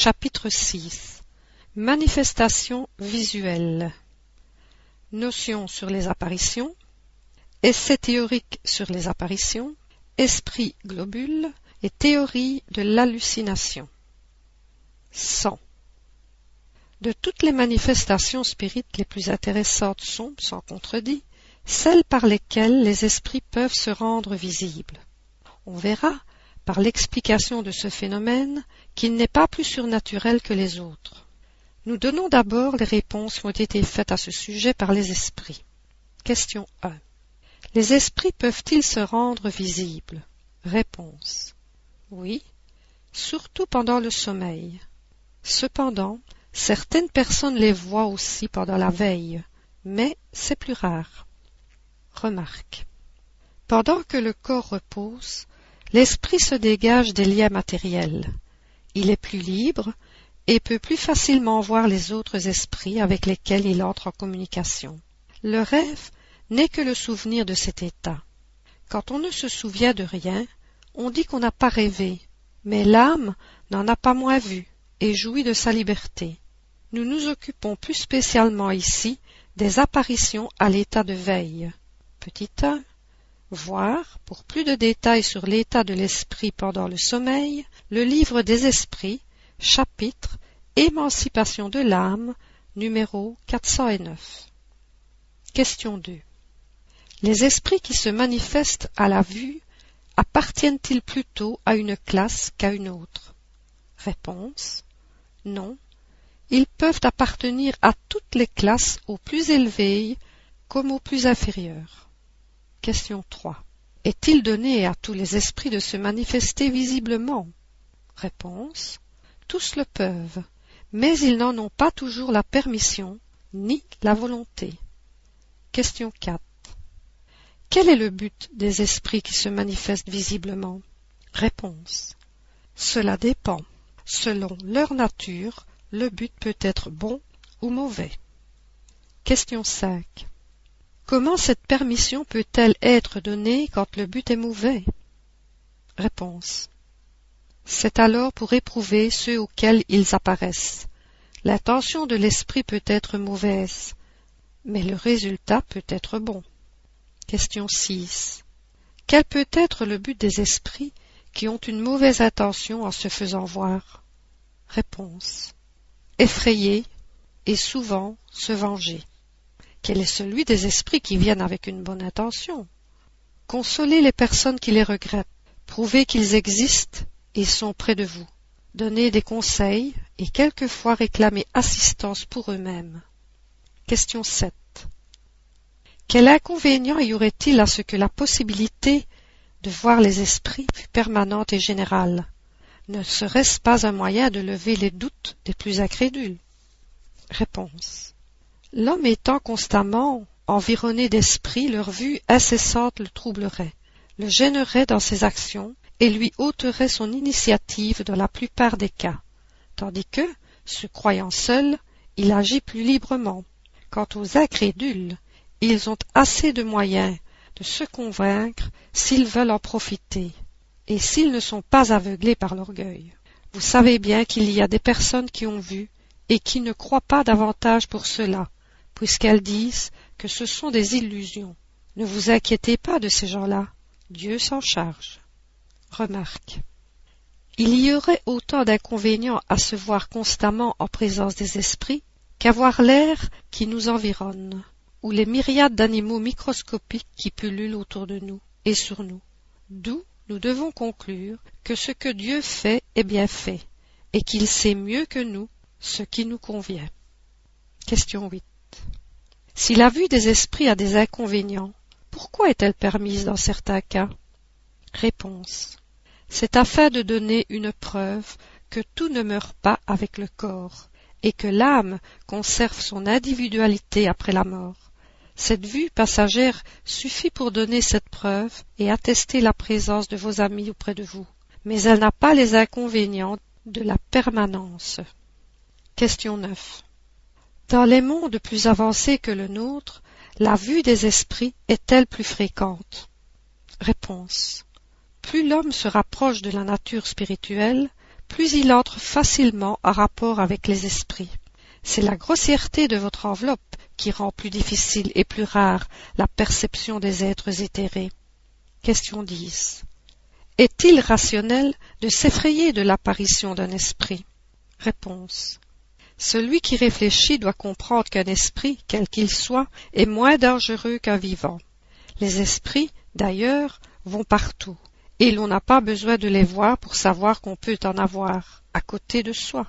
Chapitre 6 Manifestation visuelle. Notions sur les apparitions. Essai théorique sur les apparitions. Esprit globule et théorie de l'hallucination. 100 De toutes les manifestations spirites les plus intéressantes sont, sans contredit, celles par lesquelles les esprits peuvent se rendre visibles. On verra, par l'explication de ce phénomène, qu'il n'est pas plus surnaturel que les autres. Nous donnons d'abord les réponses qui ont été faites à ce sujet par les esprits. Question 1. Les esprits peuvent-ils se rendre visibles? Réponse. Oui, surtout pendant le sommeil. Cependant, certaines personnes les voient aussi pendant la veille, mais c'est plus rare. Remarque. Pendant que le corps repose, l'esprit se dégage des liens matériels. Il est plus libre et peut plus facilement voir les autres esprits avec lesquels il entre en communication. Le rêve n'est que le souvenir de cet état. Quand on ne se souvient de rien, on dit qu'on n'a pas rêvé, mais l'âme n'en a pas moins vu et jouit de sa liberté. Nous nous occupons plus spécialement ici des apparitions à l'état de veille. Petit 1. Voir, pour plus de détails sur l'état de l'esprit pendant le sommeil, le livre des esprits, chapitre Émancipation de l'âme, numéro 409. Question 2. Les esprits qui se manifestent à la vue appartiennent-ils plutôt à une classe qu'à une autre? Réponse. Non. Ils peuvent appartenir à toutes les classes aux plus élevées comme aux plus inférieures. Question 3. Est-il donné à tous les esprits de se manifester visiblement? Réponse. Tous le peuvent, mais ils n'en ont pas toujours la permission ni la volonté. Question 4. Quel est le but des esprits qui se manifestent visiblement? Réponse. Cela dépend. Selon leur nature, le but peut être bon ou mauvais. Question 5. Comment cette permission peut-elle être donnée quand le but est mauvais? Réponse. C'est alors pour éprouver ceux auxquels ils apparaissent. L'intention de l'esprit peut être mauvaise, mais le résultat peut être bon. Question 6. Quel peut être le but des esprits qui ont une mauvaise intention en se faisant voir? Réponse. Effrayer et souvent se venger. Quel est celui des esprits qui viennent avec une bonne intention Consoler les personnes qui les regrettent, prouver qu'ils existent et sont près de vous, donner des conseils et quelquefois réclamer assistance pour eux-mêmes. Question 7. Quel inconvénient y aurait-il à ce que la possibilité de voir les esprits fût permanente et générale Ne serait-ce pas un moyen de lever les doutes des plus incrédules? Réponse. L'homme étant constamment environné d'esprits, leur vue incessante le troublerait, le gênerait dans ses actions et lui ôterait son initiative dans la plupart des cas, tandis que, se croyant seul, il agit plus librement. Quant aux incrédules, ils ont assez de moyens de se convaincre s'ils veulent en profiter, et s'ils ne sont pas aveuglés par l'orgueil. Vous savez bien qu'il y a des personnes qui ont vu et qui ne croient pas davantage pour cela, puisqu'elles disent que ce sont des illusions. Ne vous inquiétez pas de ces gens-là, Dieu s'en charge. Remarque. Il y aurait autant d'inconvénients à se voir constamment en présence des esprits qu'avoir l'air qui nous environne ou les myriades d'animaux microscopiques qui pullulent autour de nous et sur nous. D'où nous devons conclure que ce que Dieu fait est bien fait, et qu'il sait mieux que nous ce qui nous convient. Question 8. Si la vue des esprits a des inconvénients, pourquoi est-elle permise dans certains cas? Réponse. C'est afin de donner une preuve que tout ne meurt pas avec le corps, et que l'âme conserve son individualité après la mort. Cette vue passagère suffit pour donner cette preuve et attester la présence de vos amis auprès de vous, mais elle n'a pas les inconvénients de la permanence. Question 9. Dans les mondes plus avancés que le nôtre, la vue des esprits est-elle plus fréquente? Réponse. Plus l'homme se rapproche de la nature spirituelle, plus il entre facilement en rapport avec les esprits. C'est la grossièreté de votre enveloppe qui rend plus difficile et plus rare la perception des êtres éthérés. Question 10. Est-il rationnel de s'effrayer de l'apparition d'un esprit? Réponse. Celui qui réfléchit doit comprendre qu'un esprit, quel qu'il soit, est moins dangereux qu'un vivant. Les esprits, d'ailleurs, vont partout, et l'on n'a pas besoin de les voir pour savoir qu'on peut en avoir, à côté de soi.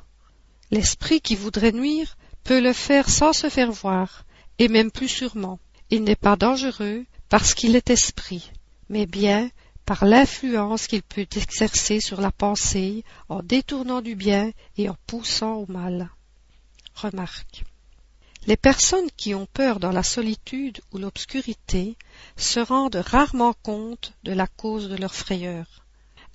L'esprit qui voudrait nuire peut le faire sans se faire voir, et même plus sûrement. Il n'est pas dangereux parce qu'il est esprit, mais bien par l'influence qu'il peut exercer sur la pensée en détournant du bien et en poussant au mal. Les personnes qui ont peur dans la solitude ou l'obscurité se rendent rarement compte de la cause de leur frayeur.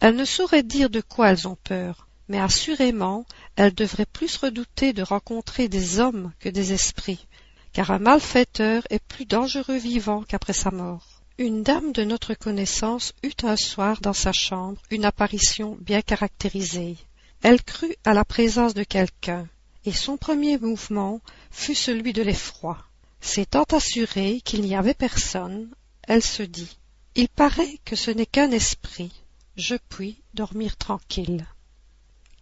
Elles ne sauraient dire de quoi elles ont peur, mais assurément elles devraient plus redouter de rencontrer des hommes que des esprits, car un malfaiteur est plus dangereux vivant qu'après sa mort. Une dame de notre connaissance eut un soir dans sa chambre une apparition bien caractérisée. Elle crut à la présence de quelqu'un, et son premier mouvement fut celui de l'effroi. S'étant assurée qu'il n'y avait personne, elle se dit Il paraît que ce n'est qu'un esprit. Je puis dormir tranquille.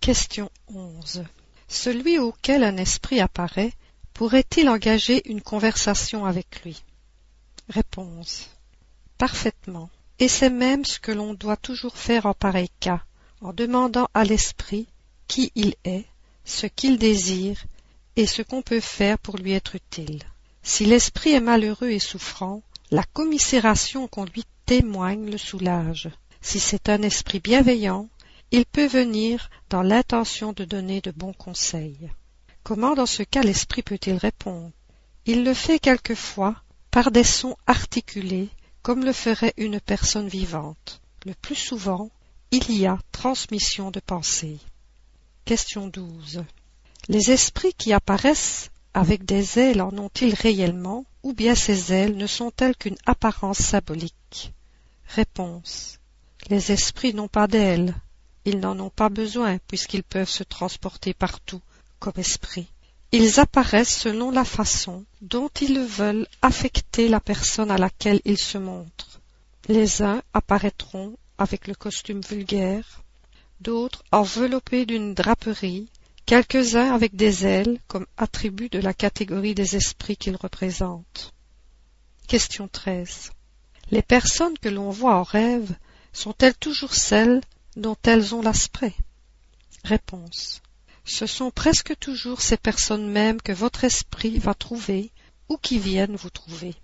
Question 11. Celui auquel un esprit apparaît pourrait-il engager une conversation avec lui? Réponse parfaitement et c'est même ce que l'on doit toujours faire en pareil cas en demandant à l'esprit qui il est ce qu'il désire et ce qu'on peut faire pour lui être utile si l'esprit est malheureux et souffrant la commisération qu'on lui témoigne le soulage si c'est un esprit bienveillant il peut venir dans l'intention de donner de bons conseils comment dans ce cas l'esprit peut-il répondre? Il le fait quelquefois par des sons articulés comme le ferait une personne vivante. Le plus souvent, il y a transmission de pensée. Question 12. Les esprits qui apparaissent avec des ailes en ont-ils réellement, ou bien ces ailes ne sont-elles qu'une apparence symbolique? Réponse. Les esprits n'ont pas d'ailes. Ils n'en ont pas besoin puisqu'ils peuvent se transporter partout comme esprits. Ils apparaissent selon la façon dont ils veulent affecter la personne à laquelle ils se montrent. Les uns apparaîtront avec le costume vulgaire, d'autres enveloppés d'une draperie, quelques-uns avec des ailes comme attribut de la catégorie des esprits qu'ils représentent. Question 13. Les personnes que l'on voit en rêve sont-elles toujours celles dont elles ont l'aspect? Réponse ce sont presque toujours ces personnes mêmes que votre esprit va trouver ou qui viennent vous trouver.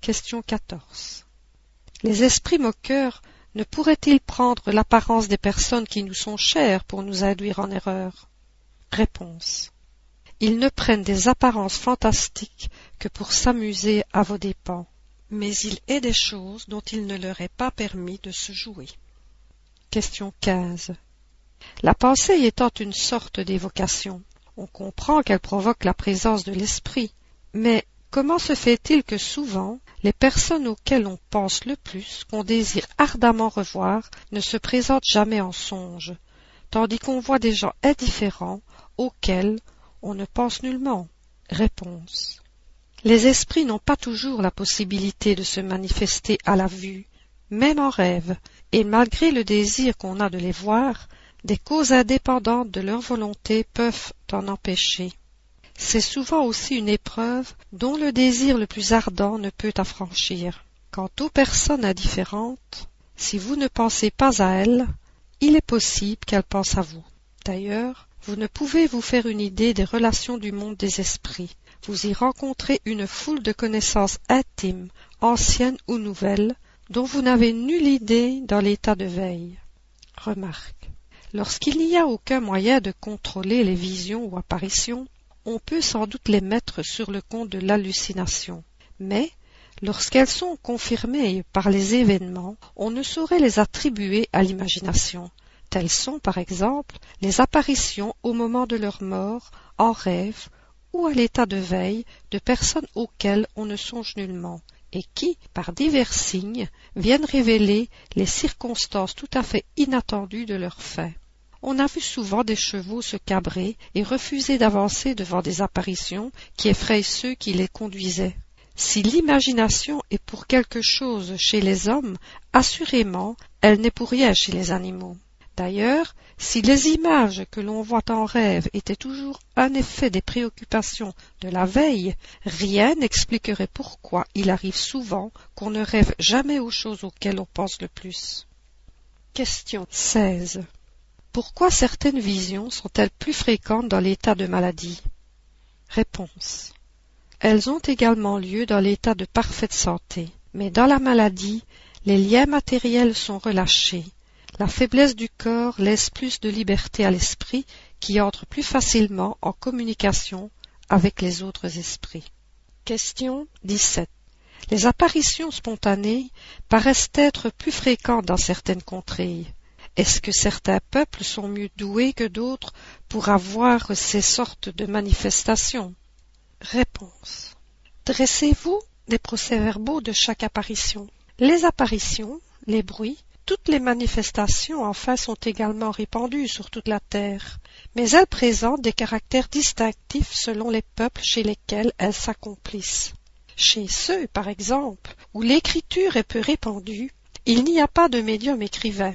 Question 14. Les esprits moqueurs ne pourraient-ils prendre l'apparence des personnes qui nous sont chères pour nous induire en erreur? Réponse. Ils ne prennent des apparences fantastiques que pour s'amuser à vos dépens, mais il est des choses dont il ne leur est pas permis de se jouer. Question 15. La pensée étant une sorte d'évocation, on comprend qu'elle provoque la présence de l'esprit. Mais comment se fait-il que souvent les personnes auxquelles on pense le plus, qu'on désire ardemment revoir, ne se présentent jamais en songe, tandis qu'on voit des gens indifférents auxquels on ne pense nullement Réponse. Les esprits n'ont pas toujours la possibilité de se manifester à la vue, même en rêve, et malgré le désir qu'on a de les voir, des causes indépendantes de leur volonté peuvent en empêcher. C'est souvent aussi une épreuve dont le désir le plus ardent ne peut affranchir. Quant aux personnes indifférentes, si vous ne pensez pas à elles, il est possible qu'elles pensent à vous. D'ailleurs, vous ne pouvez vous faire une idée des relations du monde des esprits. Vous y rencontrez une foule de connaissances intimes, anciennes ou nouvelles, dont vous n'avez nulle idée dans l'état de veille. Remarque. Lorsqu'il n'y a aucun moyen de contrôler les visions ou apparitions, on peut sans doute les mettre sur le compte de l'hallucination. Mais, lorsqu'elles sont confirmées par les événements, on ne saurait les attribuer à l'imagination. Telles sont, par exemple, les apparitions au moment de leur mort, en rêve, ou à l'état de veille de personnes auxquelles on ne songe nullement, et qui, par divers signes, viennent révéler les circonstances tout à fait inattendues de leur fin on a vu souvent des chevaux se cabrer et refuser d'avancer devant des apparitions qui effraient ceux qui les conduisaient. Si l'imagination est pour quelque chose chez les hommes, assurément elle n'est pour rien chez les animaux. D'ailleurs, si les images que l'on voit en rêve étaient toujours un effet des préoccupations de la veille, rien n'expliquerait pourquoi il arrive souvent qu'on ne rêve jamais aux choses auxquelles on pense le plus. Question 16. Pourquoi certaines visions sont-elles plus fréquentes dans l'état de maladie? Réponse. Elles ont également lieu dans l'état de parfaite santé, mais dans la maladie, les liens matériels sont relâchés, la faiblesse du corps laisse plus de liberté à l'esprit qui entre plus facilement en communication avec les autres esprits. Question 17. Les apparitions spontanées paraissent être plus fréquentes dans certaines contrées. Est-ce que certains peuples sont mieux doués que d'autres pour avoir ces sortes de manifestations? Réponse. Dressez-vous des procès-verbaux de chaque apparition. Les apparitions, les bruits, toutes les manifestations enfin sont également répandues sur toute la terre, mais elles présentent des caractères distinctifs selon les peuples chez lesquels elles s'accomplissent. Chez ceux, par exemple, où l'écriture est peu répandue, il n'y a pas de médium écrivain.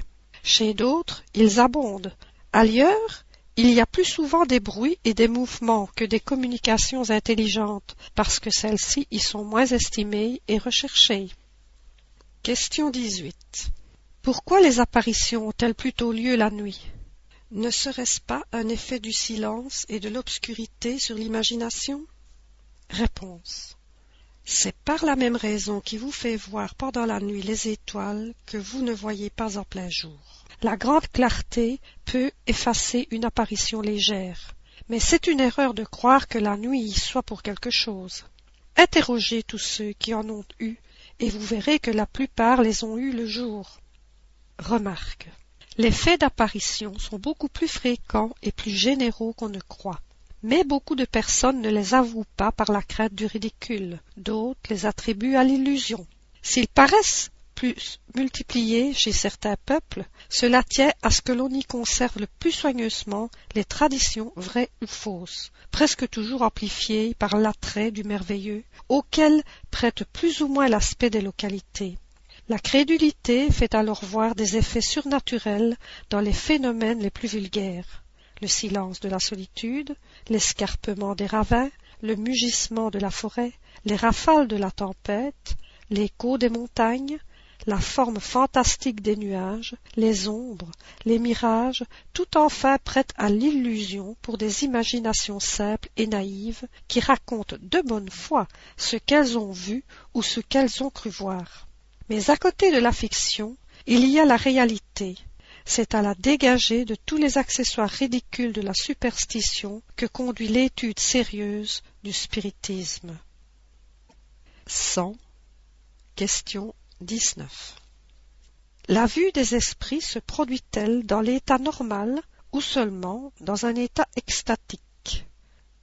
Chez d'autres, ils abondent. Ailleurs, il y a plus souvent des bruits et des mouvements que des communications intelligentes, parce que celles-ci y sont moins estimées et recherchées. Question 18. Pourquoi les apparitions ont-elles plutôt lieu la nuit? Ne serait-ce pas un effet du silence et de l'obscurité sur l'imagination? Réponse. C'est par la même raison qui vous fait voir pendant la nuit les étoiles que vous ne voyez pas en plein jour. La grande clarté peut effacer une apparition légère, mais c'est une erreur de croire que la nuit y soit pour quelque chose. Interrogez tous ceux qui en ont eu, et vous verrez que la plupart les ont eus le jour. Remarque. Les faits d'apparition sont beaucoup plus fréquents et plus généraux qu'on ne croit. Mais beaucoup de personnes ne les avouent pas par la crainte du ridicule, d'autres les attribuent à l'illusion. S'ils paraissent plus chez certains peuples, cela tient à ce que l'on y conserve le plus soigneusement les traditions vraies ou fausses, presque toujours amplifiées par l'attrait du merveilleux, auquel prête plus ou moins l'aspect des localités. La crédulité fait alors voir des effets surnaturels dans les phénomènes les plus vulgaires. Le silence de la solitude, l'escarpement des ravins, le mugissement de la forêt, les rafales de la tempête, l'écho des montagnes, la forme fantastique des nuages, les ombres, les mirages, tout enfin prête à l'illusion pour des imaginations simples et naïves qui racontent de bonne foi ce qu'elles ont vu ou ce qu'elles ont cru voir. Mais à côté de la fiction, il y a la réalité. C'est à la dégager de tous les accessoires ridicules de la superstition que conduit l'étude sérieuse du spiritisme. 100. Question 19. La vue des esprits se produit-elle dans l'état normal ou seulement dans un état extatique?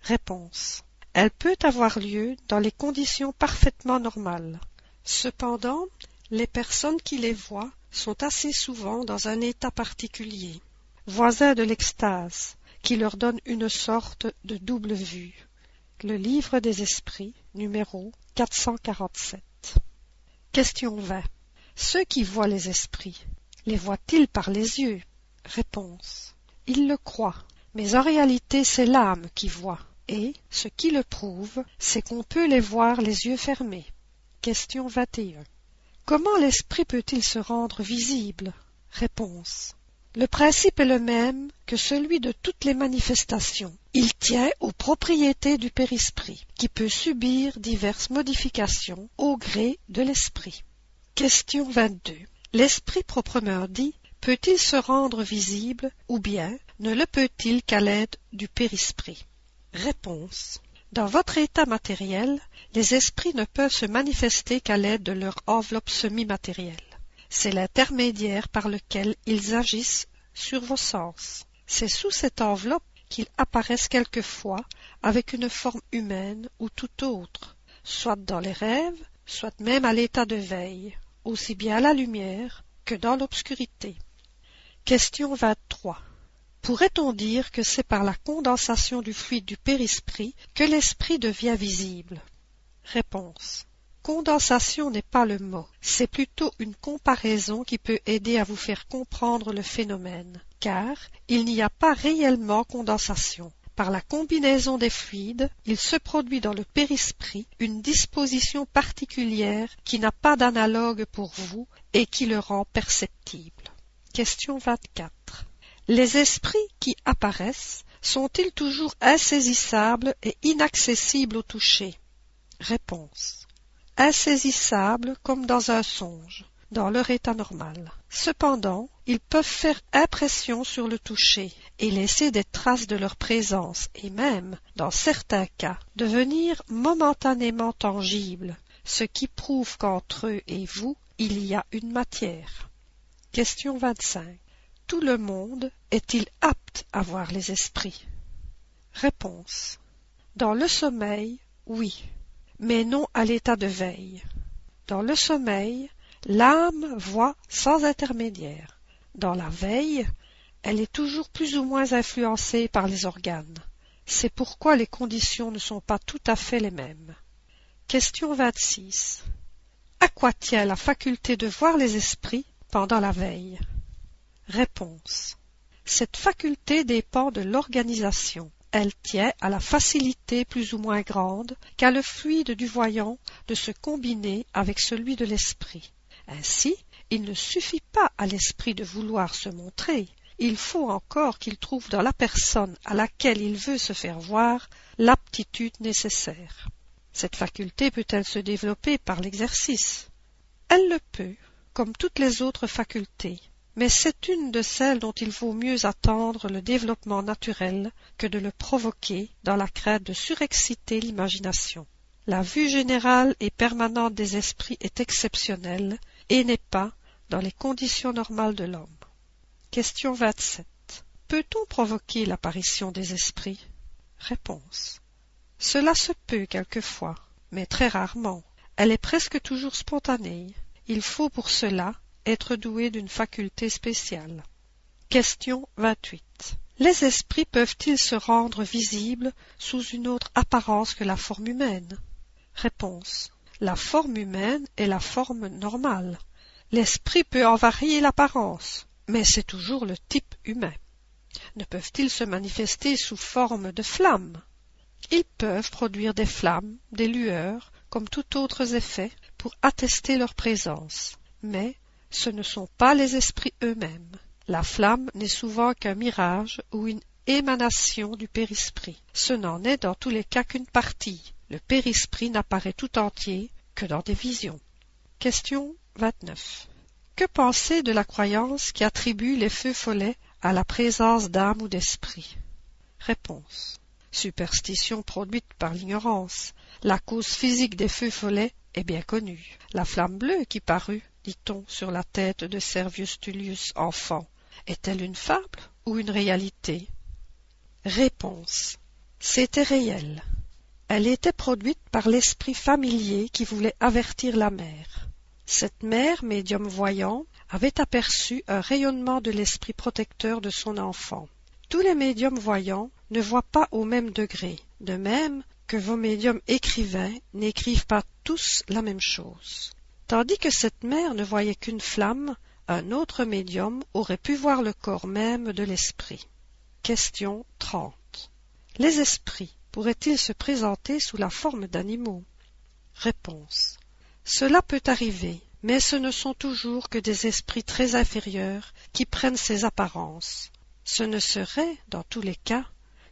Réponse. Elle peut avoir lieu dans les conditions parfaitement normales. Cependant, les personnes qui les voient sont assez souvent dans un état particulier, voisin de l'extase, qui leur donne une sorte de double vue. Le livre des esprits, numéro 447. Question 20. Ceux qui voient les esprits, les voient-ils par les yeux? Réponse. Ils le croient, mais en réalité c'est l'âme qui voit, et, ce qui le prouve, c'est qu'on peut les voir les yeux fermés. Question 21. Comment l'esprit peut-il se rendre visible? Réponse. Le principe est le même que celui de toutes les manifestations. Il tient aux propriétés du périsprit, qui peut subir diverses modifications au gré de l'esprit. Question 22. L'esprit proprement dit peut-il se rendre visible ou bien ne le peut-il qu'à l'aide du périsprit? Réponse. Dans votre état matériel, les esprits ne peuvent se manifester qu'à l'aide de leur enveloppe semi-matérielle. C'est l'intermédiaire par lequel ils agissent sur vos sens. C'est sous cette enveloppe qu'ils apparaissent quelquefois avec une forme humaine ou tout autre, soit dans les rêves, soit même à l'état de veille, aussi bien à la lumière que dans l'obscurité. Question 23. Pourrait-on dire que c'est par la condensation du fluide du périsprit que l'esprit devient visible? Réponse. Condensation n'est pas le mot, c'est plutôt une comparaison qui peut aider à vous faire comprendre le phénomène, car il n'y a pas réellement condensation. Par la combinaison des fluides, il se produit dans le périsprit une disposition particulière qui n'a pas d'analogue pour vous et qui le rend perceptible. Question 24. Les esprits qui apparaissent sont-ils toujours insaisissables et inaccessibles au toucher? Réponse. Insaisissables comme dans un songe, dans leur état normal. Cependant, ils peuvent faire impression sur le toucher et laisser des traces de leur présence et même, dans certains cas, devenir momentanément tangibles, ce qui prouve qu'entre eux et vous, il y a une matière. Question 25 tout le monde est-il apte à voir les esprits? Réponse. Dans le sommeil, oui, mais non à l'état de veille. Dans le sommeil, l'âme voit sans intermédiaire. Dans la veille, elle est toujours plus ou moins influencée par les organes. C'est pourquoi les conditions ne sont pas tout à fait les mêmes. Question 26. À quoi tient la faculté de voir les esprits pendant la veille? Réponse. Cette faculté dépend de l'organisation. Elle tient à la facilité plus ou moins grande qu'a le fluide du voyant de se combiner avec celui de l'esprit. Ainsi, il ne suffit pas à l'esprit de vouloir se montrer, il faut encore qu'il trouve dans la personne à laquelle il veut se faire voir l'aptitude nécessaire. Cette faculté peut-elle se développer par l'exercice? Elle le peut, comme toutes les autres facultés mais c'est une de celles dont il vaut mieux attendre le développement naturel que de le provoquer dans la crainte de surexciter l'imagination. La vue générale et permanente des esprits est exceptionnelle et n'est pas dans les conditions normales de l'homme. Question 27. Peut-on provoquer l'apparition des esprits? Réponse. Cela se peut quelquefois, mais très rarement. Elle est presque toujours spontanée. Il faut pour cela être doué d'une faculté spéciale. Question 28. Les esprits peuvent-ils se rendre visibles sous une autre apparence que la forme humaine? Réponse. La forme humaine est la forme normale. L'esprit peut en varier l'apparence, mais c'est toujours le type humain. Ne peuvent-ils se manifester sous forme de flammes Ils peuvent produire des flammes, des lueurs, comme tout autres effets, pour attester leur présence, mais ce ne sont pas les esprits eux-mêmes. La flamme n'est souvent qu'un mirage ou une émanation du périsprit. Ce n'en est dans tous les cas qu'une partie. Le périsprit n'apparaît tout entier que dans des visions. Question 29. Que penser de la croyance qui attribue les feux follets à la présence d'âme ou d'esprit? Réponse. Superstition produite par l'ignorance. La cause physique des feux follets est bien connue. La flamme bleue qui parut dit-on, sur la tête de Servius Tullius enfant, est-elle une fable ou une réalité? Réponse. C'était réel. Elle était produite par l'esprit familier qui voulait avertir la mère. Cette mère, médium voyant, avait aperçu un rayonnement de l'esprit protecteur de son enfant. Tous les médiums voyants ne voient pas au même degré, de même que vos médiums écrivains n'écrivent pas tous la même chose. Tandis que cette mère ne voyait qu'une flamme, un autre médium aurait pu voir le corps même de l'esprit. Question 30. Les esprits pourraient-ils se présenter sous la forme d'animaux? Réponse. Cela peut arriver, mais ce ne sont toujours que des esprits très inférieurs qui prennent ces apparences. Ce ne serait, dans tous les cas,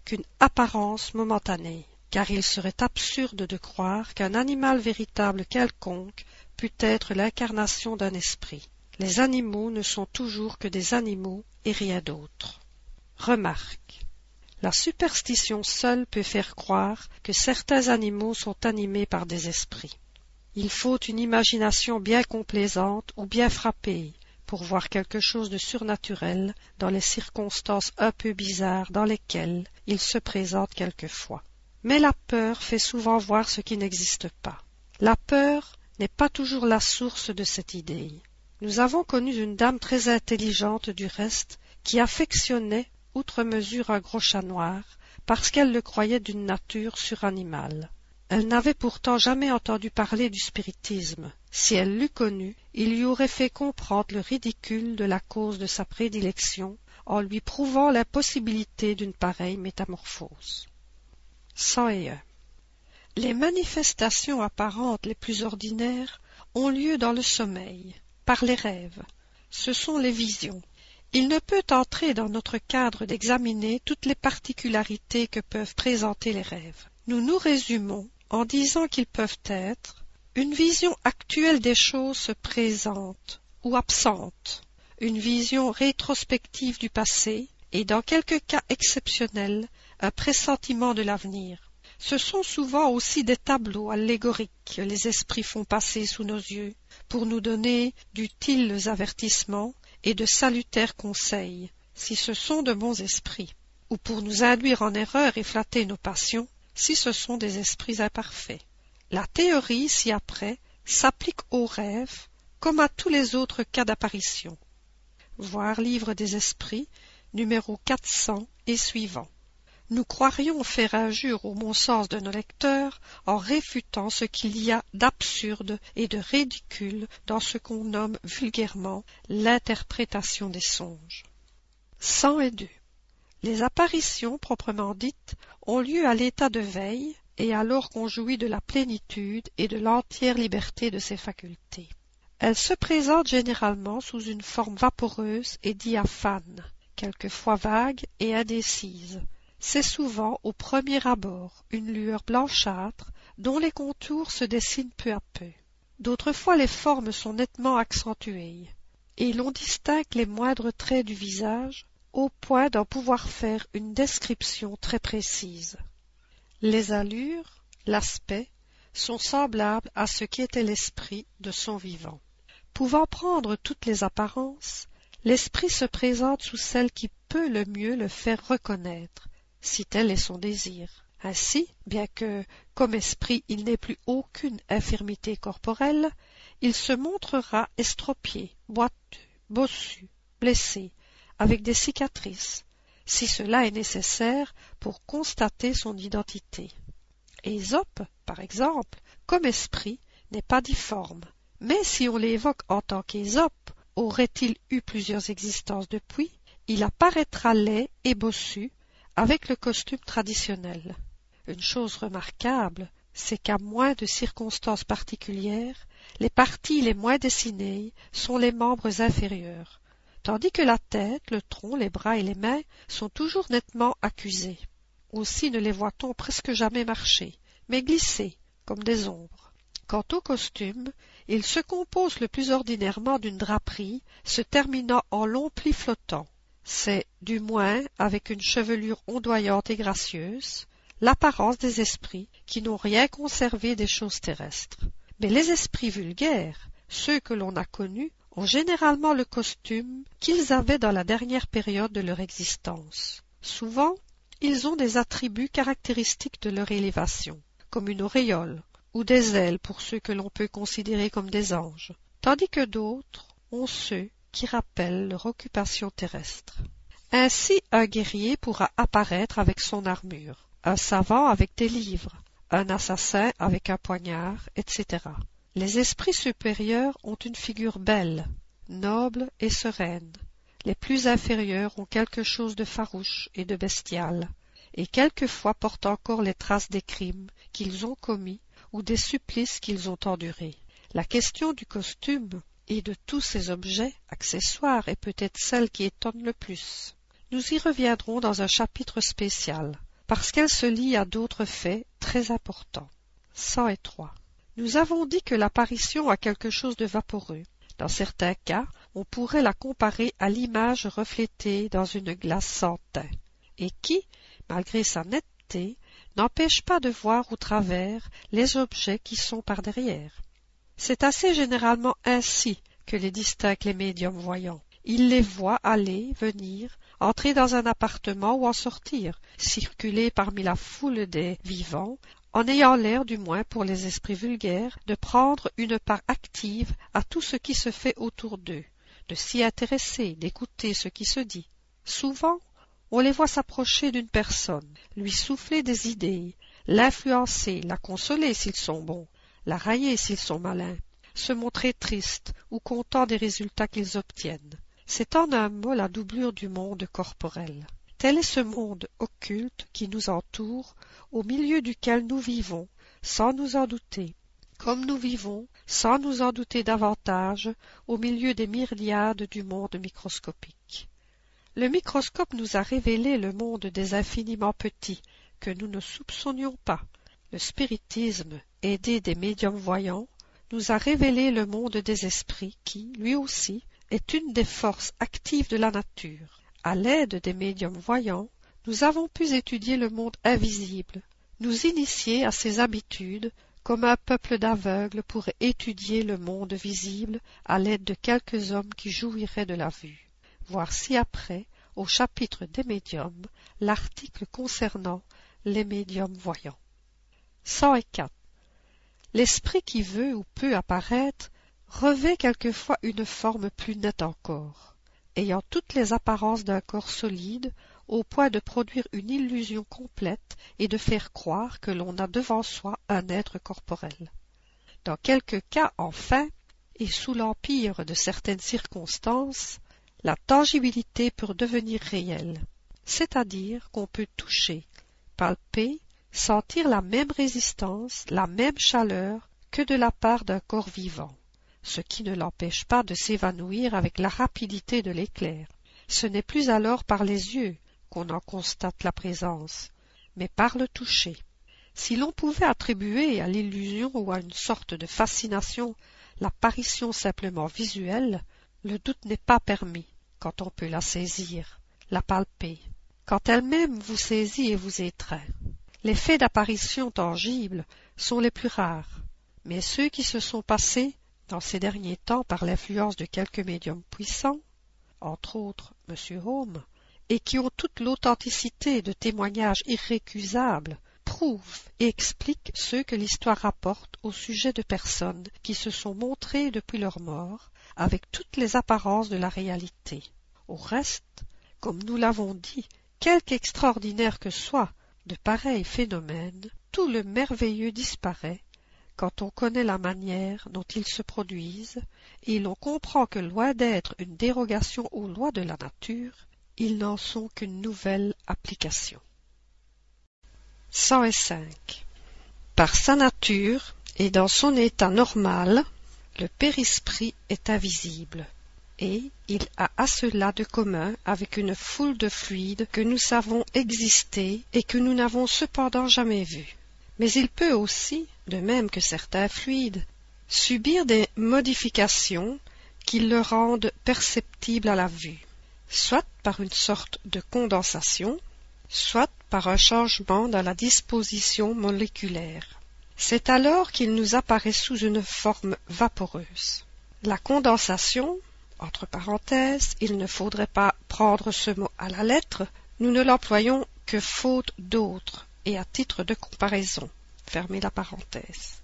qu'une apparence momentanée, car il serait absurde de croire qu'un animal véritable quelconque pût être l'incarnation d'un esprit. Les animaux ne sont toujours que des animaux et rien d'autre. Remarque. La superstition seule peut faire croire que certains animaux sont animés par des esprits. Il faut une imagination bien complaisante ou bien frappée pour voir quelque chose de surnaturel dans les circonstances un peu bizarres dans lesquelles il se présente quelquefois. Mais la peur fait souvent voir ce qui n'existe pas. La peur n'est pas toujours la source de cette idée. Nous avons connu une dame très intelligente du reste, qui affectionnait outre mesure un gros chat noir, parce qu'elle le croyait d'une nature suranimale. Elle n'avait pourtant jamais entendu parler du spiritisme. Si elle l'eût connu, il lui aurait fait comprendre le ridicule de la cause de sa prédilection, en lui prouvant l'impossibilité d'une pareille métamorphose. Les manifestations apparentes les plus ordinaires ont lieu dans le sommeil, par les rêves. Ce sont les visions. Il ne peut entrer dans notre cadre d'examiner toutes les particularités que peuvent présenter les rêves. Nous nous résumons en disant qu'ils peuvent être une vision actuelle des choses se présente ou absente, une vision rétrospective du passé et dans quelques cas exceptionnels un pressentiment de l'avenir. Ce sont souvent aussi des tableaux allégoriques que les esprits font passer sous nos yeux pour nous donner d'utiles avertissements et de salutaires conseils, si ce sont de bons esprits, ou pour nous induire en erreur et flatter nos passions, si ce sont des esprits imparfaits. La théorie, ci-après, s'applique aux rêves comme à tous les autres cas d'apparition. Voir Livre des Esprits, numéro 400 et suivant. Nous croirions faire injure au bon sens de nos lecteurs en réfutant ce qu'il y a d'absurde et de ridicule dans ce qu'on nomme vulgairement l'interprétation des songes. Les apparitions proprement dites ont lieu à l'état de veille et alors qu'on jouit de la plénitude et de l'entière liberté de ses facultés. Elles se présentent généralement sous une forme vaporeuse et diaphane, quelquefois vague et indécise. C'est souvent au premier abord une lueur blanchâtre dont les contours se dessinent peu à peu. D'autres fois les formes sont nettement accentuées, et l'on distingue les moindres traits du visage au point d'en pouvoir faire une description très précise. Les allures, l'aspect, sont semblables à ce qui était l'esprit de son vivant. Pouvant prendre toutes les apparences, l'esprit se présente sous celle qui peut le mieux le faire reconnaître, si tel est son désir. Ainsi, bien que, comme esprit, il n'ait plus aucune infirmité corporelle, il se montrera estropié, boiteux, bossu, blessé, avec des cicatrices, si cela est nécessaire pour constater son identité. Ésope, par exemple, comme esprit, n'est pas difforme, mais si on l'évoque en tant qu'Ésope, aurait-il eu plusieurs existences depuis, il apparaîtra laid et bossu, avec le costume traditionnel. Une chose remarquable, c'est qu'à moins de circonstances particulières, les parties les moins dessinées sont les membres inférieurs, tandis que la tête, le tronc, les bras et les mains sont toujours nettement accusés. Aussi ne les voit-on presque jamais marcher, mais glisser, comme des ombres. Quant au costume, il se compose le plus ordinairement d'une draperie se terminant en longs plis flottants. C'est, du moins, avec une chevelure ondoyante et gracieuse, l'apparence des esprits qui n'ont rien conservé des choses terrestres. Mais les esprits vulgaires, ceux que l'on a connus, ont généralement le costume qu'ils avaient dans la dernière période de leur existence. Souvent, ils ont des attributs caractéristiques de leur élévation, comme une auréole, ou des ailes pour ceux que l'on peut considérer comme des anges, tandis que d'autres ont ceux qui rappellent leur occupation terrestre. Ainsi un guerrier pourra apparaître avec son armure, un savant avec des livres, un assassin avec un poignard, etc. Les esprits supérieurs ont une figure belle, noble et sereine. Les plus inférieurs ont quelque chose de farouche et de bestial, et quelquefois portent encore les traces des crimes qu'ils ont commis ou des supplices qu'ils ont endurés. La question du costume et de tous ces objets accessoires est peut-être celle qui étonne le plus. Nous y reviendrons dans un chapitre spécial, parce qu'elle se lie à d'autres faits très importants. trois. Nous avons dit que l'apparition a quelque chose de vaporeux. Dans certains cas, on pourrait la comparer à l'image reflétée dans une glace sans teint, et qui, malgré sa netteté, n'empêche pas de voir au travers les objets qui sont par derrière. C'est assez généralement ainsi que les distinguent les médiums voyants. Ils les voient aller, venir, entrer dans un appartement ou en sortir, circuler parmi la foule des vivants, en ayant l'air du moins pour les esprits vulgaires de prendre une part active à tout ce qui se fait autour d'eux, de s'y intéresser, d'écouter ce qui se dit. Souvent, On les voit s'approcher d'une personne, lui souffler des idées, l'influencer, la consoler s'ils sont bons, la railler s'ils sont malins, se montrer tristes ou contents des résultats qu'ils obtiennent. C'est en un mot la doublure du monde corporel. Tel est ce monde occulte qui nous entoure, au milieu duquel nous vivons, sans nous en douter, comme nous vivons, sans nous en douter davantage, au milieu des myriades du monde microscopique. Le microscope nous a révélé le monde des infiniment petits que nous ne soupçonnions pas. Le spiritisme, aidé des médiums voyants, nous a révélé le monde des esprits qui, lui aussi, est une des forces actives de la nature. À l'aide des médiums voyants, nous avons pu étudier le monde invisible, nous initier à ses habitudes, comme un peuple d'aveugles pourrait étudier le monde visible à l'aide de quelques hommes qui jouiraient de la vue voir ci-après, au chapitre des médiums, l'article concernant les médiums voyants. 104. L'esprit qui veut ou peut apparaître revêt quelquefois une forme plus nette encore, ayant toutes les apparences d'un corps solide, au point de produire une illusion complète et de faire croire que l'on a devant soi un être corporel. Dans quelques cas, enfin, et sous l'empire de certaines circonstances, la tangibilité peut devenir réelle, c'est-à-dire qu'on peut toucher, palper, sentir la même résistance, la même chaleur que de la part d'un corps vivant, ce qui ne l'empêche pas de s'évanouir avec la rapidité de l'éclair. Ce n'est plus alors par les yeux qu'on en constate la présence, mais par le toucher. Si l'on pouvait attribuer à l'illusion ou à une sorte de fascination l'apparition simplement visuelle, le doute n'est pas permis quand on peut la saisir, la palper, quand elle-même vous saisit et vous étreint. Les faits d'apparition tangible sont les plus rares, mais ceux qui se sont passés dans ces derniers temps par l'influence de quelques médiums puissants, entre autres M. Home, et qui ont toute l'authenticité de témoignages irrécusables, prouvent et expliquent ce que l'histoire rapporte au sujet de personnes qui se sont montrées depuis leur mort avec toutes les apparences de la réalité. Au reste, comme nous l'avons dit, quelque extraordinaire que soit de pareils phénomènes, tout le merveilleux disparaît quand on connaît la manière dont ils se produisent, et l'on comprend que loin d'être une dérogation aux lois de la nature, ils n'en sont qu'une nouvelle application. 105. Par sa nature et dans son état normal, le périsprit est invisible, il a à cela de commun avec une foule de fluides que nous savons exister et que nous n'avons cependant jamais vus. Mais il peut aussi, de même que certains fluides, subir des modifications qui le rendent perceptible à la vue, soit par une sorte de condensation, soit par un changement dans la disposition moléculaire. C'est alors qu'il nous apparaît sous une forme vaporeuse. La condensation, entre parenthèses, il ne faudrait pas prendre ce mot à la lettre, nous ne l'employons que faute d'autres et à titre de comparaison. Fermez la parenthèse.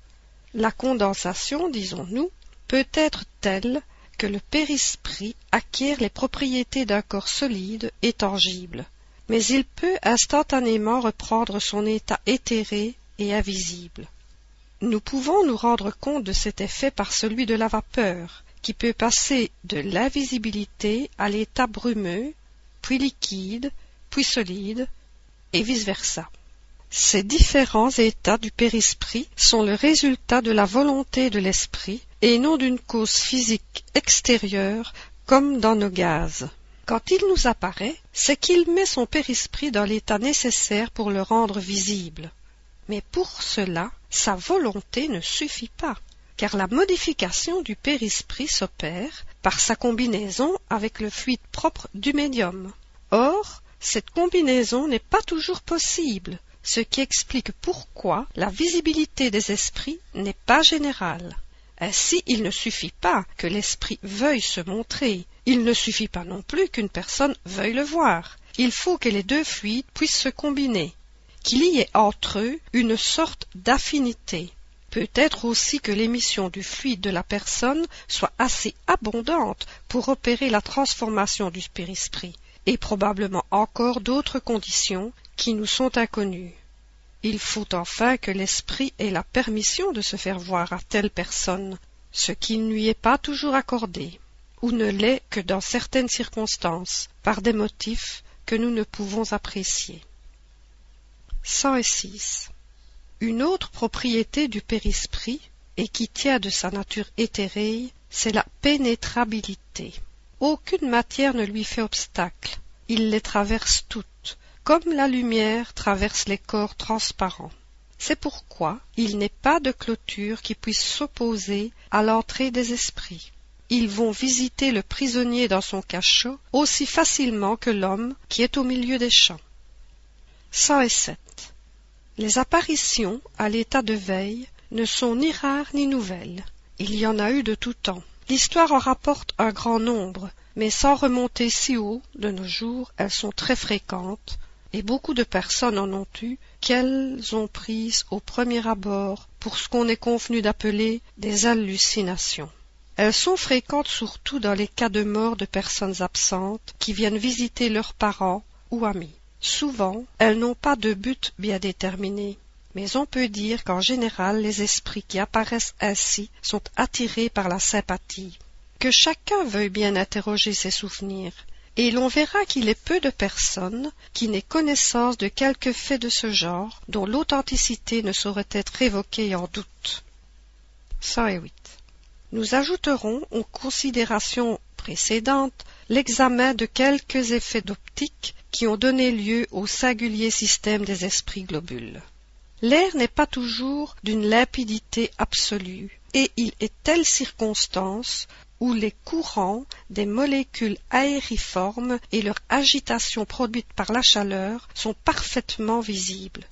La condensation, disons-nous, peut être telle que le périsprit acquiert les propriétés d'un corps solide et tangible, mais il peut instantanément reprendre son état éthéré et invisible. Nous pouvons nous rendre compte de cet effet par celui de la vapeur, qui peut passer de l'invisibilité à l'état brumeux, puis liquide, puis solide, et vice-versa. Ces différents états du périsprit sont le résultat de la volonté de l'esprit et non d'une cause physique extérieure comme dans nos gaz. Quand il nous apparaît, c'est qu'il met son périsprit dans l'état nécessaire pour le rendre visible. Mais pour cela, sa volonté ne suffit pas car la modification du périsprit s'opère par sa combinaison avec le fluide propre du médium. Or, cette combinaison n'est pas toujours possible, ce qui explique pourquoi la visibilité des esprits n'est pas générale. Ainsi, il ne suffit pas que l'esprit veuille se montrer, il ne suffit pas non plus qu'une personne veuille le voir. Il faut que les deux fluides puissent se combiner, qu'il y ait entre eux une sorte d'affinité. Peut-être aussi que l'émission du fluide de la personne soit assez abondante pour opérer la transformation du périsprit, et probablement encore d'autres conditions qui nous sont inconnues. Il faut enfin que l'esprit ait la permission de se faire voir à telle personne, ce qui ne lui est pas toujours accordé, ou ne l'est que dans certaines circonstances, par des motifs que nous ne pouvons apprécier. 106. Une autre propriété du périsprit, et qui tient de sa nature éthérée, c'est la pénétrabilité. Aucune matière ne lui fait obstacle, il les traverse toutes, comme la lumière traverse les corps transparents. C'est pourquoi il n'est pas de clôture qui puisse s'opposer à l'entrée des esprits. Ils vont visiter le prisonnier dans son cachot aussi facilement que l'homme qui est au milieu des champs. 107. Les apparitions à l'état de veille ne sont ni rares ni nouvelles. Il y en a eu de tout temps. L'histoire en rapporte un grand nombre, mais sans remonter si haut, de nos jours, elles sont très fréquentes, et beaucoup de personnes en ont eu, qu'elles ont prises au premier abord pour ce qu'on est convenu d'appeler des hallucinations. Elles sont fréquentes surtout dans les cas de mort de personnes absentes qui viennent visiter leurs parents ou amis. Souvent, elles n'ont pas de but bien déterminé mais on peut dire qu'en général les esprits qui apparaissent ainsi sont attirés par la sympathie. Que chacun veuille bien interroger ses souvenirs, et l'on verra qu'il est peu de personnes qui n'aient connaissance de quelque fait de ce genre dont l'authenticité ne saurait être évoquée en doute. 108. Nous ajouterons aux considérations précédentes l'examen de quelques effets d'optique qui ont donné lieu au singulier système des esprits globules. L'air n'est pas toujours d'une limpidité absolue, et il est telle circonstance où les courants des molécules aériformes et leur agitation produite par la chaleur sont parfaitement visibles.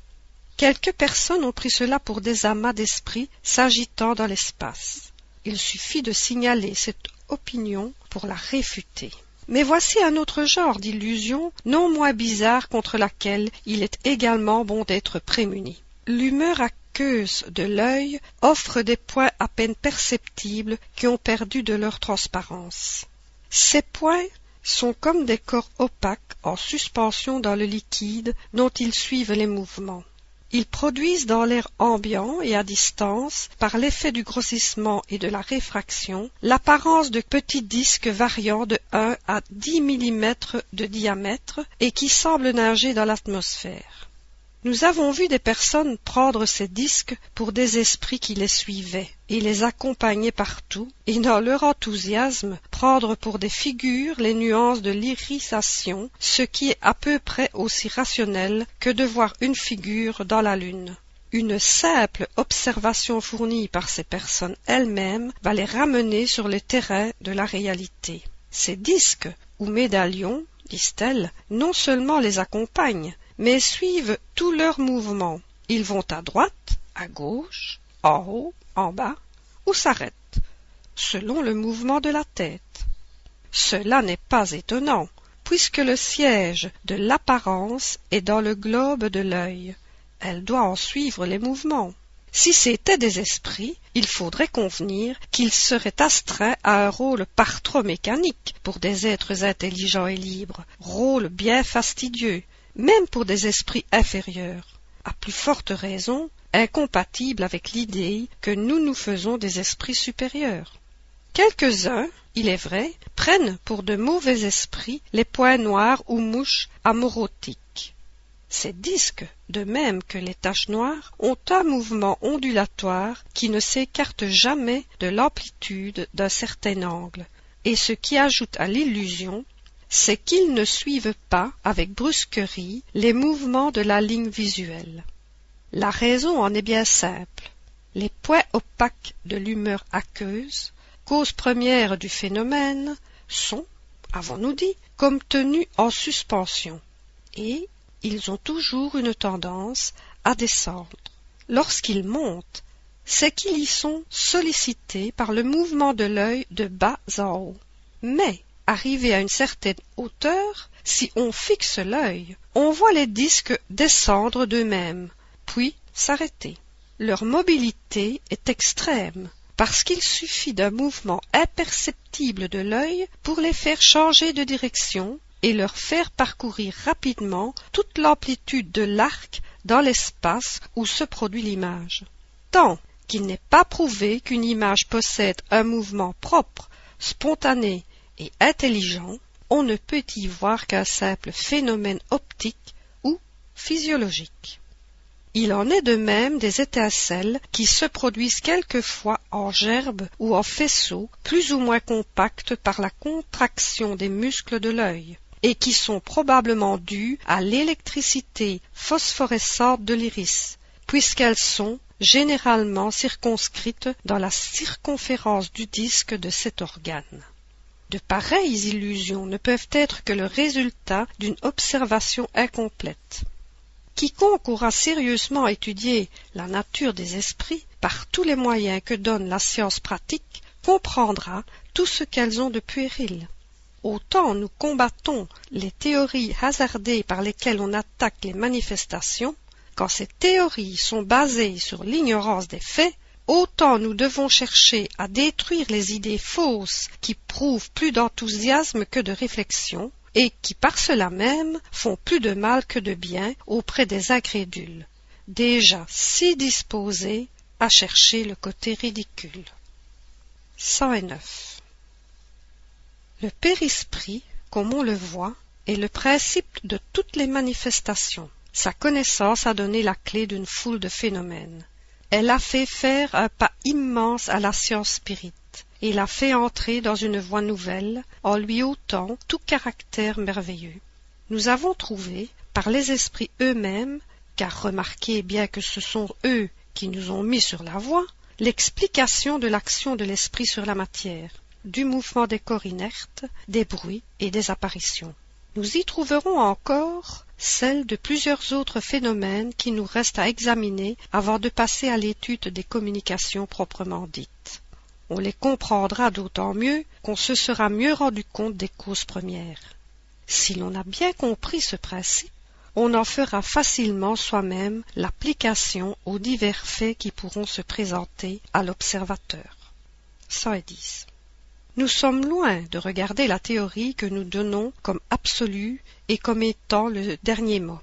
Quelques personnes ont pris cela pour des amas d'esprits s'agitant dans l'espace. Il suffit de signaler cette opinion pour la réfuter. Mais voici un autre genre d'illusion non moins bizarre contre laquelle il est également bon d'être prémuni l'humeur aqueuse de l'œil offre des points à peine perceptibles qui ont perdu de leur transparence. Ces points sont comme des corps opaques en suspension dans le liquide dont ils suivent les mouvements. Ils produisent dans l'air ambiant et à distance, par l'effet du grossissement et de la réfraction, l'apparence de petits disques variant de 1 à 10 mm de diamètre et qui semblent nager dans l'atmosphère. Nous avons vu des personnes prendre ces disques pour des esprits qui les suivaient et les accompagner partout, et dans leur enthousiasme prendre pour des figures les nuances de l'irisation, ce qui est à peu près aussi rationnel que de voir une figure dans la lune. Une simple observation fournie par ces personnes elles-mêmes va les ramener sur le terrain de la réalité. Ces disques ou médaillons, disent-elles, non seulement les accompagnent, mais suivent tous leurs mouvements. Ils vont à droite, à gauche, en haut, en bas, ou s'arrêtent, selon le mouvement de la tête. Cela n'est pas étonnant, puisque le siège de l'apparence est dans le globe de l'œil. Elle doit en suivre les mouvements. Si c'étaient des esprits, il faudrait convenir qu'ils seraient astreints à un rôle par trop mécanique pour des êtres intelligents et libres, rôle bien fastidieux, même pour des esprits inférieurs, à plus forte raison incompatible avec l'idée que nous nous faisons des esprits supérieurs. Quelques-uns, il est vrai, prennent pour de mauvais esprits les points noirs ou mouches amorotiques. Ces disques, de même que les taches noires, ont un mouvement ondulatoire qui ne s'écarte jamais de l'amplitude d'un certain angle, et ce qui ajoute à l'illusion c'est qu'ils ne suivent pas avec brusquerie les mouvements de la ligne visuelle. La raison en est bien simple. Les points opaques de l'humeur aqueuse, cause première du phénomène, sont, avons-nous dit, comme tenus en suspension, et ils ont toujours une tendance à descendre. Lorsqu'ils montent, c'est qu'ils y sont sollicités par le mouvement de l'œil de bas en haut. Mais Arrivé à une certaine hauteur, si on fixe l'œil, on voit les disques descendre d'eux-mêmes, puis s'arrêter. Leur mobilité est extrême, parce qu'il suffit d'un mouvement imperceptible de l'œil pour les faire changer de direction, et leur faire parcourir rapidement toute l'amplitude de l'arc dans l'espace où se produit l'image. Tant qu'il n'est pas prouvé qu'une image possède un mouvement propre, spontané et intelligent, on ne peut y voir qu'un simple phénomène optique ou physiologique. Il en est de même des étincelles qui se produisent quelquefois en gerbes ou en faisceaux plus ou moins compacts par la contraction des muscles de l'œil et qui sont probablement dues à l'électricité phosphorescente de l'iris, puisqu'elles sont généralement circonscrites dans la circonférence du disque de cet organe. De pareilles illusions ne peuvent être que le résultat d'une observation incomplète. Quiconque aura sérieusement étudié la nature des esprits par tous les moyens que donne la science pratique comprendra tout ce qu'elles ont de puéril. Autant nous combattons les théories hasardées par lesquelles on attaque les manifestations, quand ces théories sont basées sur l'ignorance des faits, autant nous devons chercher à détruire les idées fausses qui prouvent plus d'enthousiasme que de réflexion, et qui par cela même font plus de mal que de bien auprès des incrédules, déjà si disposés à chercher le côté ridicule. 109. Le périsprit, comme on le voit, est le principe de toutes les manifestations. Sa connaissance a donné la clé d'une foule de phénomènes. Elle a fait faire un pas immense à la science spirite, et l'a fait entrer dans une voie nouvelle, en lui ôtant tout caractère merveilleux. Nous avons trouvé, par les esprits eux-mêmes, car remarquez bien que ce sont eux qui nous ont mis sur la voie, l'explication de l'action de l'esprit sur la matière, du mouvement des corps inertes, des bruits et des apparitions. Nous y trouverons encore celle de plusieurs autres phénomènes qui nous restent à examiner avant de passer à l'étude des communications proprement dites. On les comprendra d'autant mieux qu'on se sera mieux rendu compte des causes premières. Si l'on a bien compris ce principe, on en fera facilement soi-même l'application aux divers faits qui pourront se présenter à l'observateur. 110. Nous sommes loin de regarder la théorie que nous donnons comme absolue et comme étant le dernier mot.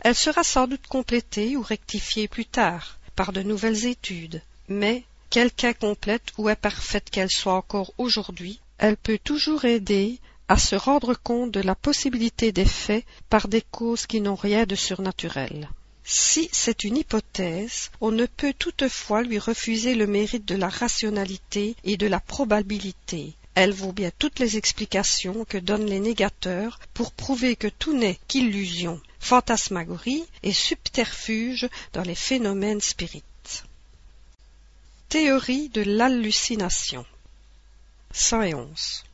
Elle sera sans doute complétée ou rectifiée plus tard par de nouvelles études, mais quelque incomplète ou imparfaite qu'elle soit encore aujourd'hui, elle peut toujours aider à se rendre compte de la possibilité des faits par des causes qui n'ont rien de surnaturel. Si c'est une hypothèse, on ne peut toutefois lui refuser le mérite de la rationalité et de la probabilité. Elle vaut bien toutes les explications que donnent les négateurs pour prouver que tout n'est qu'illusion, fantasmagorie et subterfuge dans les phénomènes spirites. Théorie de l'hallucination 111.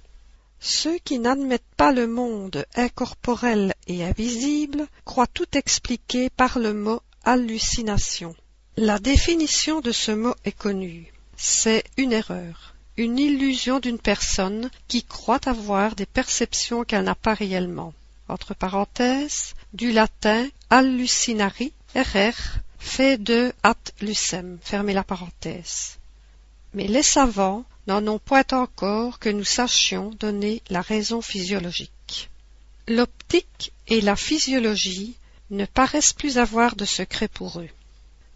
Ceux qui n'admettent pas le monde incorporel et invisible croient tout expliquer par le mot hallucination. La définition de ce mot est connue. C'est une erreur, une illusion d'une personne qui croit avoir des perceptions qu'elle n'a pas réellement. Entre parenthèses, du latin hallucinari, rr, fait de at lucem, la parenthèse. Mais les savants n'en ont point encore que nous sachions donner la raison physiologique. L'optique et la physiologie ne paraissent plus avoir de secret pour eux.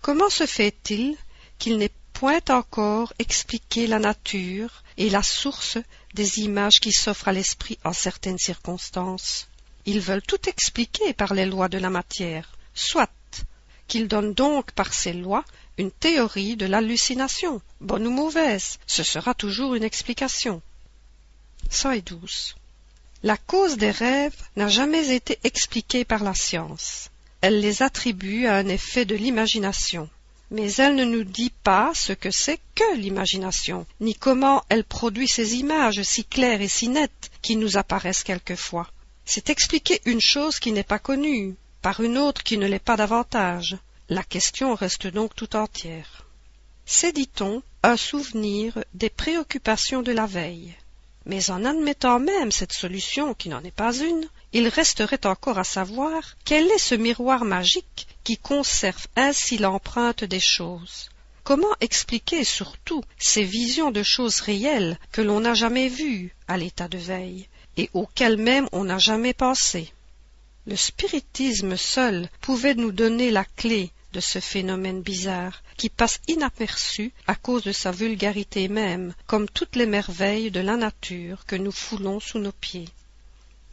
Comment se fait-il qu'il n'ait point encore expliqué la nature et la source des images qui s'offrent à l'esprit en certaines circonstances? Ils veulent tout expliquer par les lois de la matière, soit qu'ils donnent donc par ces lois une théorie de l'hallucination, bonne ou mauvaise, ce sera toujours une explication. 112. La cause des rêves n'a jamais été expliquée par la science. Elle les attribue à un effet de l'imagination. Mais elle ne nous dit pas ce que c'est que l'imagination, ni comment elle produit ces images si claires et si nettes qui nous apparaissent quelquefois. C'est expliquer une chose qui n'est pas connue, par une autre qui ne l'est pas davantage. La question reste donc tout entière. C'est, dit-on, un souvenir des préoccupations de la veille. Mais en admettant même cette solution qui n'en est pas une, il resterait encore à savoir quel est ce miroir magique qui conserve ainsi l'empreinte des choses. Comment expliquer surtout ces visions de choses réelles que l'on n'a jamais vues à l'état de veille, et auquel même on n'a jamais pensé? Le spiritisme seul pouvait nous donner la clé de ce phénomène bizarre, qui passe inaperçu à cause de sa vulgarité même, comme toutes les merveilles de la nature que nous foulons sous nos pieds.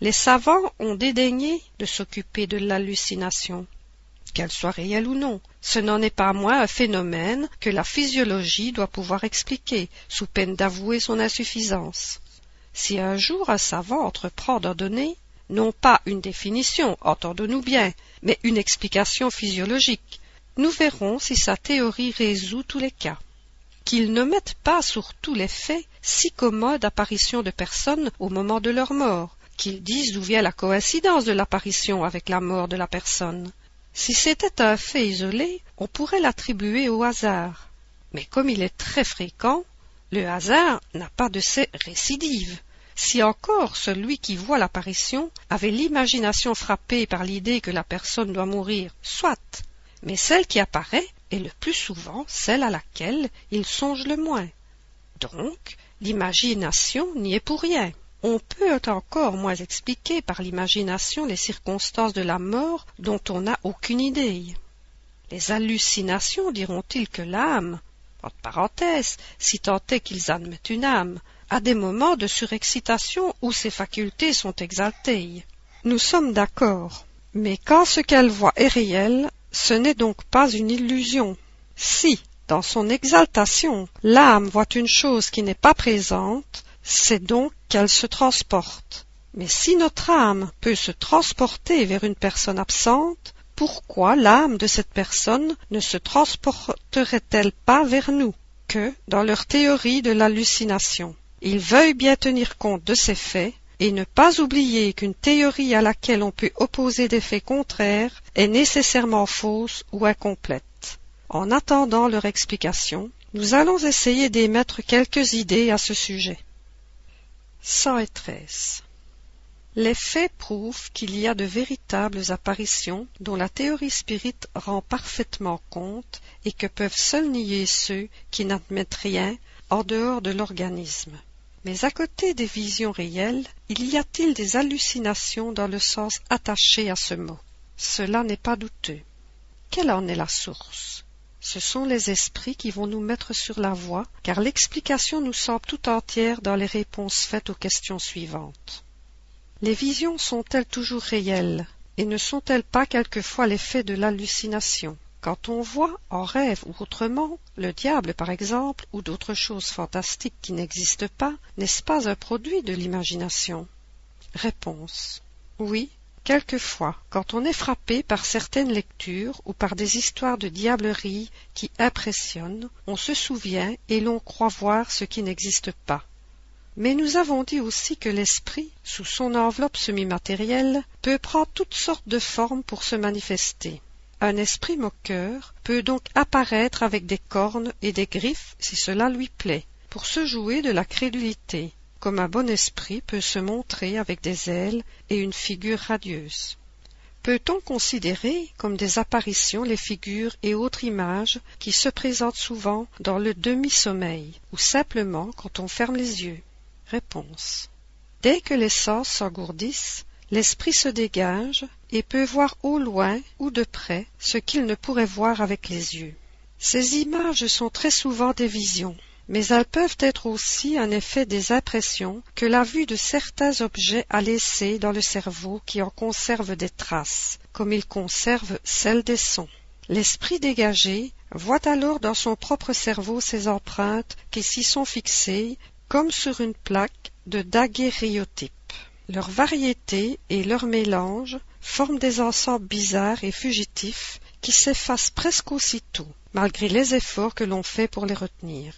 Les savants ont dédaigné de s'occuper de l'hallucination. Qu'elle soit réelle ou non, ce n'en est pas moins un phénomène que la physiologie doit pouvoir expliquer, sous peine d'avouer son insuffisance. Si un jour un savant entreprend d'en donner, non pas une définition, entendons-nous bien, mais une explication physiologique, nous verrons si sa théorie résout tous les cas. Qu'il ne mette pas sur tous les faits si commode apparition de personnes au moment de leur mort, qu'il dise d'où vient la coïncidence de l'apparition avec la mort de la personne. Si c'était un fait isolé, on pourrait l'attribuer au hasard. Mais comme il est très fréquent, le hasard n'a pas de ces récidives. Si encore celui qui voit l'apparition avait l'imagination frappée par l'idée que la personne doit mourir, soit, mais celle qui apparaît est le plus souvent celle à laquelle il songe le moins. Donc, l'imagination n'y est pour rien. On peut encore moins expliquer par l'imagination les circonstances de la mort dont on n'a aucune idée. Les hallucinations diront-ils que l'âme, entre parenthèses, si tant est qu'ils admettent une âme, a des moments de surexcitation où ses facultés sont exaltées. Nous sommes d'accord. Mais quand ce qu'elle voit est réel, ce n'est donc pas une illusion. Si, dans son exaltation, l'âme voit une chose qui n'est pas présente, c'est donc qu'elle se transporte. Mais si notre âme peut se transporter vers une personne absente, pourquoi l'âme de cette personne ne se transporterait-elle pas vers nous que dans leur théorie de l'hallucination? Ils veuillent bien tenir compte de ces faits et ne pas oublier qu'une théorie à laquelle on peut opposer des faits contraires est nécessairement fausse ou incomplète. En attendant leur explication, nous allons essayer d'émettre quelques idées à ce sujet. 113. Les faits prouvent qu'il y a de véritables apparitions dont la théorie spirite rend parfaitement compte et que peuvent seuls nier ceux qui n'admettent rien en dehors de l'organisme. Mais à côté des visions réelles, il y a-t-il des hallucinations dans le sens attaché à ce mot? Cela n'est pas douteux. Quelle en est la source? Ce sont les esprits qui vont nous mettre sur la voie, car l'explication nous semble tout entière dans les réponses faites aux questions suivantes. Les visions sont-elles toujours réelles? Et ne sont-elles pas quelquefois l'effet de l'hallucination? Quand on voit, en rêve ou autrement, le diable par exemple, ou d'autres choses fantastiques qui n'existent pas, n'est-ce pas un produit de l'imagination? Réponse. Oui, quelquefois, quand on est frappé par certaines lectures ou par des histoires de diablerie qui impressionnent, on se souvient et l'on croit voir ce qui n'existe pas. Mais nous avons dit aussi que l'esprit, sous son enveloppe semi-matérielle, peut prendre toutes sortes de formes pour se manifester. Un esprit moqueur peut donc apparaître avec des cornes et des griffes si cela lui plaît, pour se jouer de la crédulité, comme un bon esprit peut se montrer avec des ailes et une figure radieuse. Peut-on considérer comme des apparitions les figures et autres images qui se présentent souvent dans le demi-sommeil ou simplement quand on ferme les yeux? Réponse. Dès que les sens s'engourdissent, l'esprit se dégage et peut voir au loin ou de près ce qu'il ne pourrait voir avec les yeux. Ces images sont très souvent des visions, mais elles peuvent être aussi un effet des impressions que la vue de certains objets a laissées dans le cerveau qui en conserve des traces, comme il conserve celles des sons. L'esprit dégagé voit alors dans son propre cerveau ces empreintes qui s'y sont fixées comme sur une plaque de daguerréotype. Leur variété et leur mélange forment des ensembles bizarres et fugitifs qui s'effacent presque aussitôt, malgré les efforts que l'on fait pour les retenir.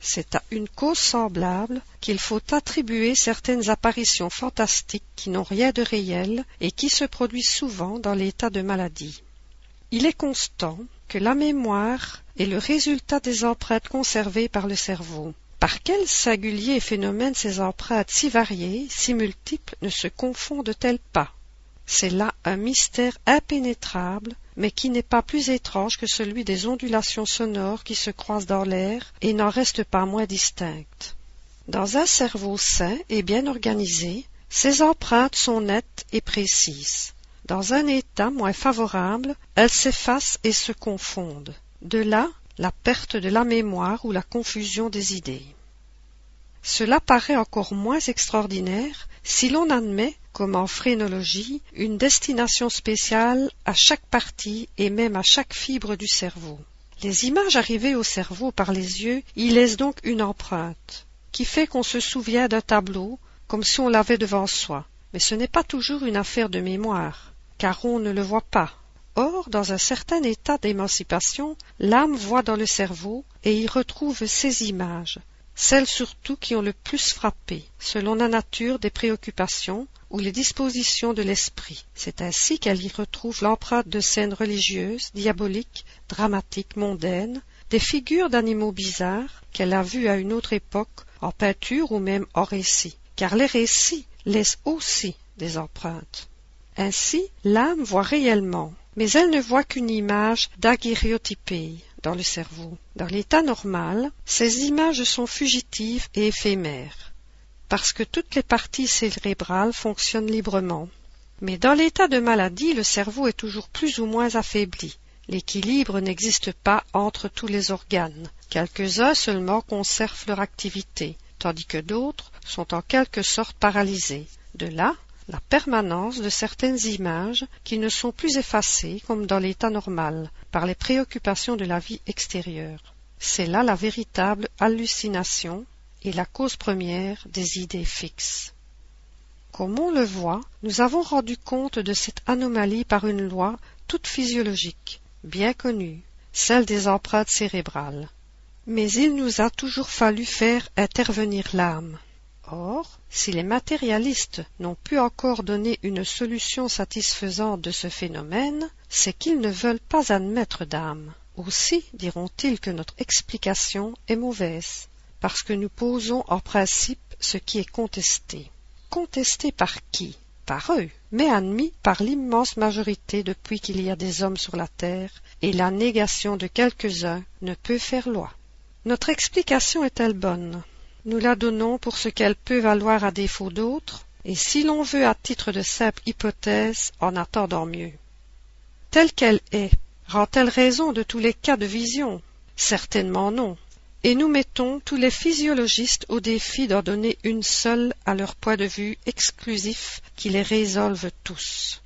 C'est à une cause semblable qu'il faut attribuer certaines apparitions fantastiques qui n'ont rien de réel et qui se produisent souvent dans l'état de maladie. Il est constant que la mémoire est le résultat des empreintes conservées par le cerveau. Par quel singulier phénomène ces empreintes si variées, si multiples, ne se confondent-elles pas? C'est là un mystère impénétrable, mais qui n'est pas plus étrange que celui des ondulations sonores qui se croisent dans l'air et n'en restent pas moins distinctes. Dans un cerveau sain et bien organisé, Ces empreintes sont nettes et précises. Dans un état moins favorable, elles s'effacent et se confondent. De là la perte de la mémoire ou la confusion des idées. Cela paraît encore moins extraordinaire si l'on admet, comme en phrénologie, une destination spéciale à chaque partie et même à chaque fibre du cerveau. Les images arrivées au cerveau par les yeux y laissent donc une empreinte, qui fait qu'on se souvient d'un tableau comme si on l'avait devant soi. Mais ce n'est pas toujours une affaire de mémoire car on ne le voit pas. Or, dans un certain état d'émancipation, l'âme voit dans le cerveau et y retrouve ces images, celles surtout qui ont le plus frappé, selon la nature des préoccupations ou les dispositions de l'esprit. C'est ainsi qu'elle y retrouve l'empreinte de scènes religieuses, diaboliques, dramatiques, mondaines, des figures d'animaux bizarres qu'elle a vues à une autre époque en peinture ou même en récit, car les récits laissent aussi des empreintes. Ainsi, l'âme voit réellement, mais elle ne voit qu'une image daguerréotypée dans le cerveau. Dans l'état normal, ces images sont fugitives et éphémères, parce que toutes les parties cérébrales fonctionnent librement. Mais dans l'état de maladie, le cerveau est toujours plus ou moins affaibli. L'équilibre n'existe pas entre tous les organes. Quelques-uns seulement conservent leur activité, tandis que d'autres sont en quelque sorte paralysés. De là, la permanence de certaines images qui ne sont plus effacées comme dans l'état normal par les préoccupations de la vie extérieure. C'est là la véritable hallucination la cause première des idées fixes. Comme on le voit, nous avons rendu compte de cette anomalie par une loi toute physiologique, bien connue, celle des empreintes cérébrales. Mais il nous a toujours fallu faire intervenir l'âme. Or, si les matérialistes n'ont pu encore donner une solution satisfaisante de ce phénomène, c'est qu'ils ne veulent pas admettre d'âme. Aussi diront-ils que notre explication est mauvaise, parce que nous posons en principe ce qui est contesté. Contesté par qui? Par eux, mais admis par l'immense majorité depuis qu'il y a des hommes sur la terre, et la négation de quelques-uns ne peut faire loi. Notre explication est-elle bonne? Nous la donnons pour ce qu'elle peut valoir à défaut d'autres, et si l'on veut à titre de simple hypothèse, en attendant mieux. Telle qu'elle est, rend-elle raison de tous les cas de vision? Certainement non. Et nous mettons tous les physiologistes au défi d'en donner une seule à leur point de vue exclusif qui les résolve tous.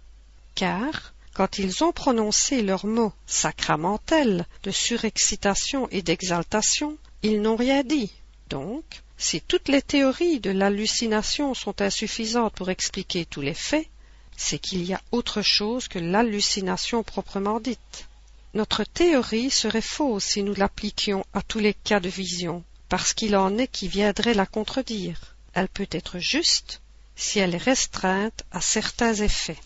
Car, quand ils ont prononcé leurs mots sacramentels de surexcitation et d'exaltation, ils n'ont rien dit. Donc, si toutes les théories de l'hallucination sont insuffisantes pour expliquer tous les faits, c'est qu'il y a autre chose que l'hallucination proprement dite. Notre théorie serait fausse si nous l'appliquions à tous les cas de vision, parce qu'il en est qui viendraient la contredire. Elle peut être juste si elle est restreinte à certains effets.